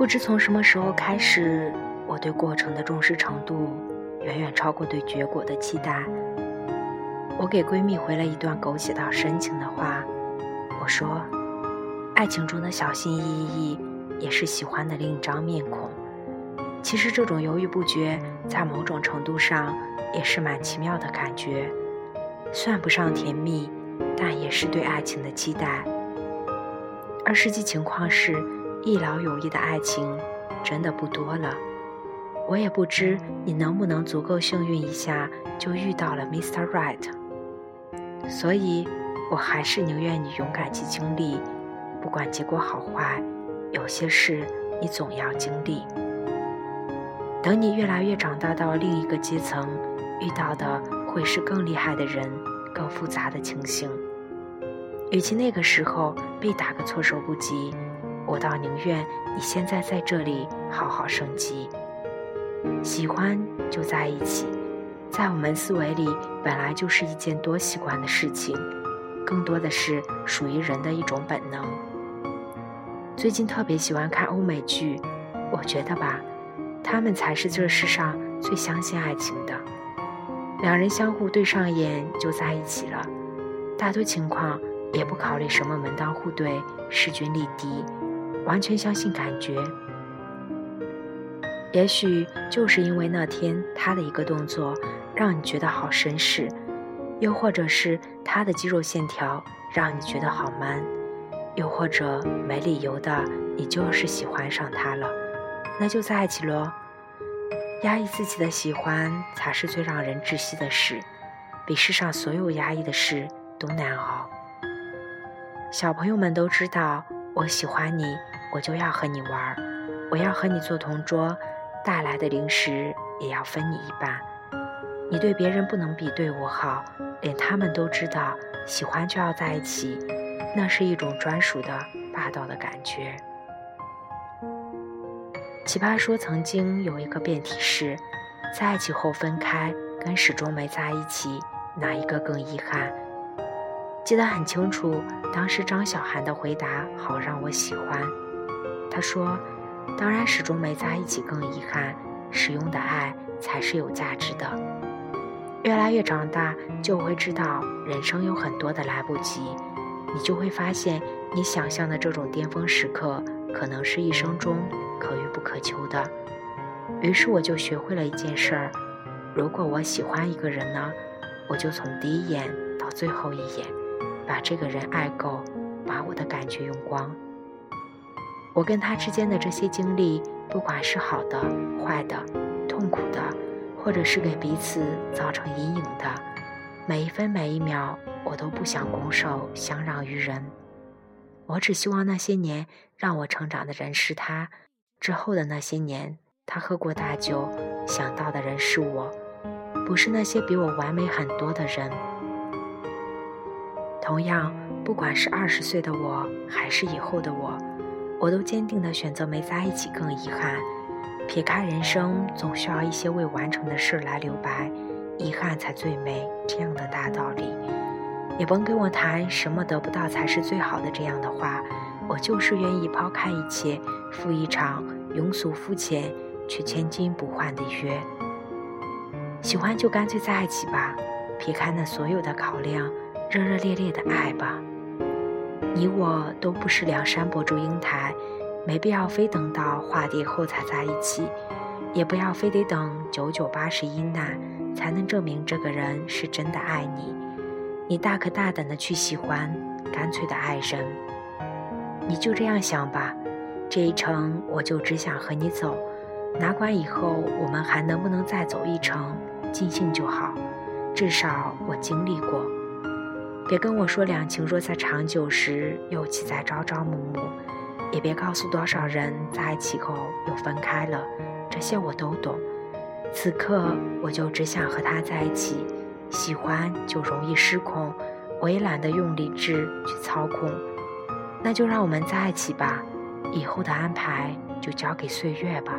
不知从什么时候开始，我对过程的重视程度远远超过对结果的期待。我给闺蜜回了一段狗血到深情的话，我说：“爱情中的小心翼翼，也是喜欢的另一张面孔。其实这种犹豫不决，在某种程度上也是蛮奇妙的感觉，算不上甜蜜，但也是对爱情的期待。而实际情况是。”一劳永逸的爱情真的不多了，我也不知你能不能足够幸运一下就遇到了 Mr. Right，所以我还是宁愿你勇敢去经历，不管结果好坏，有些事你总要经历。等你越来越长大到另一个阶层，遇到的会是更厉害的人，更复杂的情形。与其那个时候被打个措手不及。我倒宁愿你现在在这里好好升级。喜欢就在一起，在我们思维里本来就是一件多习惯的事情，更多的是属于人的一种本能。最近特别喜欢看欧美剧，我觉得吧，他们才是这世上最相信爱情的。两人相互对上眼就在一起了，大多情况也不考虑什么门当户对、势均力敌。完全相信感觉，也许就是因为那天他的一个动作让你觉得好绅士，又或者是他的肌肉线条让你觉得好 man，又或者没理由的你就是喜欢上他了，那就在一起喽。压抑自己的喜欢才是最让人窒息的事，比世上所有压抑的事都难熬。小朋友们都知道。我喜欢你，我就要和你玩儿我要和你做同桌，带来的零食也要分你一半。你对别人不能比对我好，连他们都知道，喜欢就要在一起，那是一种专属的霸道的感觉。奇葩说曾经有一个辩题是，在一起后分开，跟始终没在一起，哪一个更遗憾？记得很清楚，当时张小涵的回答好让我喜欢。他说：“当然，始终没在一起更遗憾，使用的爱才是有价值的。越来越长大，就会知道人生有很多的来不及，你就会发现，你想象的这种巅峰时刻，可能是一生中可遇不可求的。于是，我就学会了一件事儿：如果我喜欢一个人呢，我就从第一眼到最后一眼。”把这个人爱够，把我的感觉用光。我跟他之间的这些经历，不管是好的、坏的、痛苦的，或者是给彼此造成阴影的，每一分每一秒，我都不想拱手相让于人。我只希望那些年让我成长的人是他，之后的那些年，他喝过大酒想到的人是我，不是那些比我完美很多的人。同样，不管是二十岁的我，还是以后的我，我都坚定地选择没在一起更遗憾。撇开人生总需要一些未完成的事来留白，遗憾才最美这样的大道理，也甭跟我谈什么得不到才是最好的这样的话。我就是愿意抛开一切，赴一场庸俗肤浅却千金不换的约。喜欢就干脆在一起吧，撇开那所有的考量。热热烈烈的爱吧，你我都不是梁山伯祝英台，没必要非等到化蝶后才在一起，也不要非得等九九八十一难才能证明这个人是真的爱你。你大可大胆的去喜欢，干脆的爱人。你就这样想吧，这一程我就只想和你走，哪管以后我们还能不能再走一程，尽兴就好，至少我经历过。别跟我说两情若在长久时又岂在朝朝暮暮，也别告诉多少人在一起后又分开了，这些我都懂。此刻我就只想和他在一起，喜欢就容易失控，我也懒得用理智去操控，那就让我们在一起吧，以后的安排就交给岁月吧。